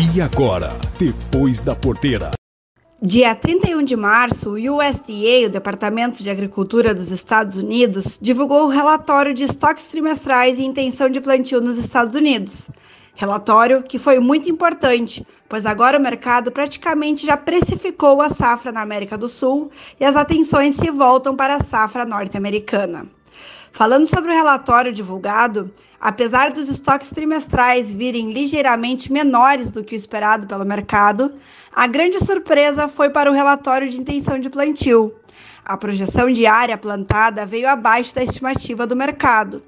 E agora, depois da porteira. Dia 31 de março, o USDA, o Departamento de Agricultura dos Estados Unidos, divulgou o relatório de estoques trimestrais e intenção de plantio nos Estados Unidos. Relatório que foi muito importante, pois agora o mercado praticamente já precificou a safra na América do Sul e as atenções se voltam para a safra norte-americana. Falando sobre o relatório divulgado, apesar dos estoques trimestrais virem ligeiramente menores do que o esperado pelo mercado, a grande surpresa foi para o relatório de intenção de plantio. A projeção de área plantada veio abaixo da estimativa do mercado.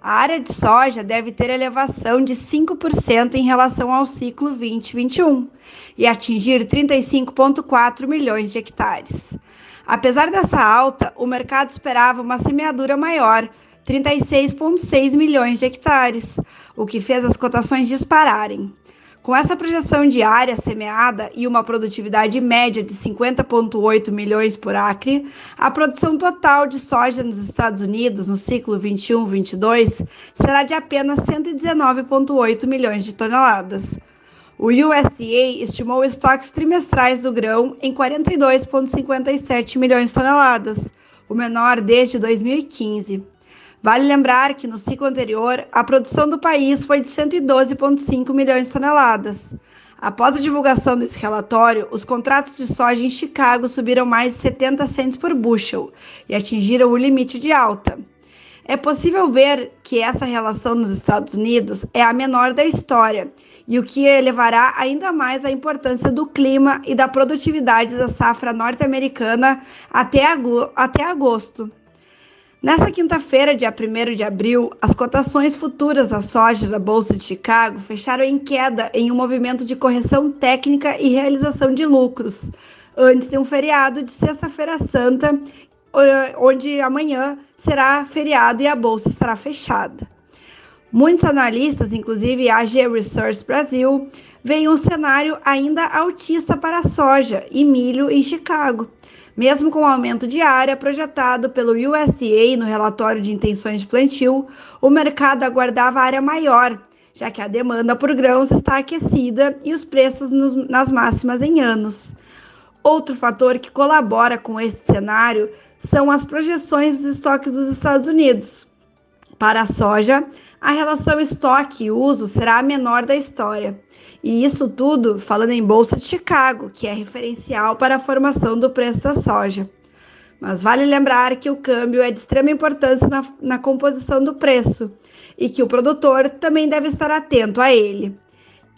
A área de soja deve ter elevação de 5% em relação ao ciclo 2021 e atingir 35,4 milhões de hectares. Apesar dessa alta, o mercado esperava uma semeadura maior, 36,6 milhões de hectares, o que fez as cotações dispararem. Com essa projeção de área semeada e uma produtividade média de 50,8 milhões por acre, a produção total de soja nos Estados Unidos no ciclo 21-22 será de apenas 119,8 milhões de toneladas. O USDA estimou estoques trimestrais do grão em 42,57 milhões de toneladas, o menor desde 2015. Vale lembrar que no ciclo anterior, a produção do país foi de 112,5 milhões de toneladas. Após a divulgação desse relatório, os contratos de soja em Chicago subiram mais de 70 cents por bushel e atingiram o limite de alta. É possível ver que essa relação nos Estados Unidos é a menor da história e o que elevará ainda mais a importância do clima e da produtividade da safra norte-americana até, até agosto. Nessa quinta-feira, dia 1 de abril, as cotações futuras da soja da Bolsa de Chicago fecharam em queda em um movimento de correção técnica e realização de lucros, antes de um feriado de Sexta-feira Santa, onde amanhã será feriado e a bolsa estará fechada. Muitos analistas, inclusive a AG Research Brasil, veem um cenário ainda altista para soja e milho em Chicago, mesmo com o aumento de área projetado pelo USDA no relatório de intenções de plantio, o mercado aguardava área maior, já que a demanda por grãos está aquecida e os preços nos, nas máximas em anos. Outro fator que colabora com esse cenário são as projeções dos estoques dos Estados Unidos. Para a soja, a relação estoque e uso será a menor da história. E isso tudo falando em Bolsa de Chicago, que é referencial para a formação do preço da soja. Mas vale lembrar que o câmbio é de extrema importância na, na composição do preço e que o produtor também deve estar atento a ele.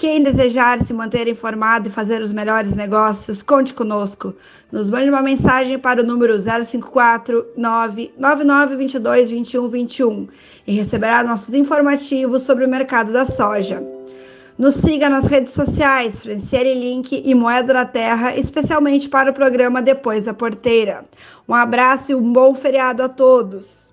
Quem desejar se manter informado e fazer os melhores negócios, conte conosco. Nos mande uma mensagem para o número 054 99922 2121 e receberá nossos informativos sobre o mercado da soja. Nos siga nas redes sociais, Franciele Link e Moeda da Terra, especialmente para o programa Depois da Porteira. Um abraço e um bom feriado a todos.